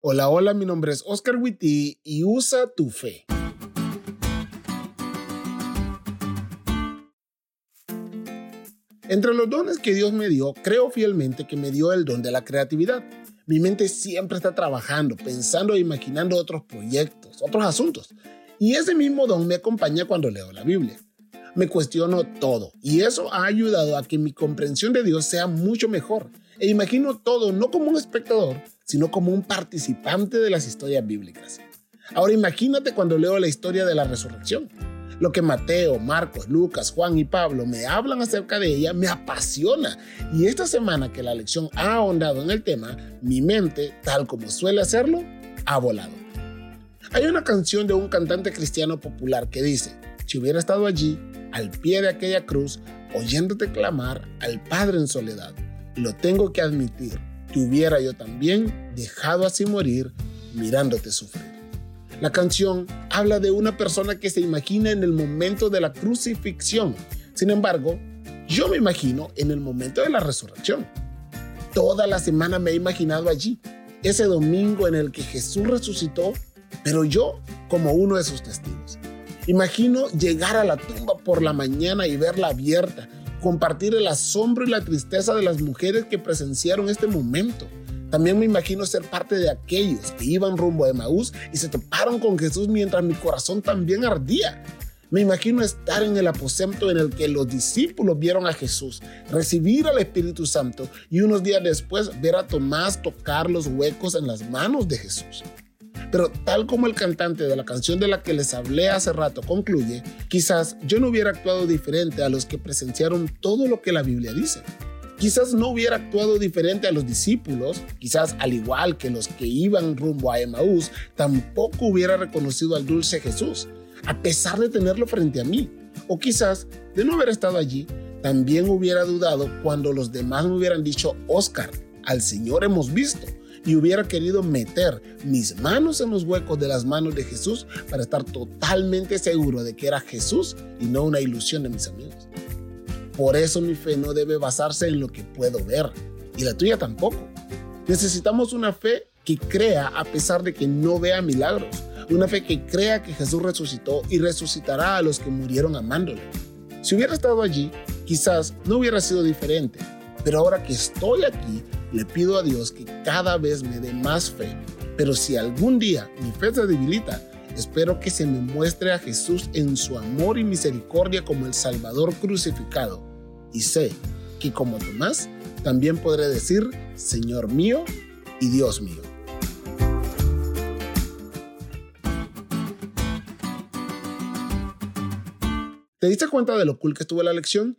Hola, hola, mi nombre es Oscar Witty y usa tu fe. Entre los dones que Dios me dio, creo fielmente que me dio el don de la creatividad. Mi mente siempre está trabajando, pensando e imaginando otros proyectos, otros asuntos. Y ese mismo don me acompaña cuando leo la Biblia. Me cuestiono todo y eso ha ayudado a que mi comprensión de Dios sea mucho mejor. E imagino todo no como un espectador, sino como un participante de las historias bíblicas. Ahora imagínate cuando leo la historia de la resurrección. Lo que Mateo, Marcos, Lucas, Juan y Pablo me hablan acerca de ella me apasiona. Y esta semana que la lección ha ahondado en el tema, mi mente, tal como suele hacerlo, ha volado. Hay una canción de un cantante cristiano popular que dice, si hubiera estado allí, al pie de aquella cruz, oyéndote clamar al Padre en soledad, lo tengo que admitir, que hubiera yo también dejado así morir mirándote sufrir. La canción habla de una persona que se imagina en el momento de la crucifixión. Sin embargo, yo me imagino en el momento de la resurrección. Toda la semana me he imaginado allí, ese domingo en el que Jesús resucitó, pero yo como uno de sus testigos. Imagino llegar a la tumba por la mañana y verla abierta, compartir el asombro y la tristeza de las mujeres que presenciaron este momento. También me imagino ser parte de aquellos que iban rumbo a Emaús y se toparon con Jesús mientras mi corazón también ardía. Me imagino estar en el aposento en el que los discípulos vieron a Jesús, recibir al Espíritu Santo y unos días después ver a Tomás tocar los huecos en las manos de Jesús. Pero tal como el cantante de la canción de la que les hablé hace rato concluye, quizás yo no hubiera actuado diferente a los que presenciaron todo lo que la Biblia dice. Quizás no hubiera actuado diferente a los discípulos, quizás al igual que los que iban rumbo a Emaús, tampoco hubiera reconocido al dulce Jesús, a pesar de tenerlo frente a mí. O quizás, de no haber estado allí, también hubiera dudado cuando los demás me hubieran dicho, Oscar, al Señor hemos visto y hubiera querido meter mis manos en los huecos de las manos de Jesús para estar totalmente seguro de que era Jesús y no una ilusión de mis amigos. Por eso mi fe no debe basarse en lo que puedo ver y la tuya tampoco. Necesitamos una fe que crea a pesar de que no vea milagros, una fe que crea que Jesús resucitó y resucitará a los que murieron amándole. Si hubiera estado allí, quizás no hubiera sido diferente, pero ahora que estoy aquí, le pido a Dios que cada vez me dé más fe. Pero si algún día mi fe se debilita, espero que se me muestre a Jesús en su amor y misericordia como el Salvador crucificado. Y sé que como Tomás, también podré decir, Señor mío y Dios mío. ¿Te diste cuenta de lo cool que estuvo la lección?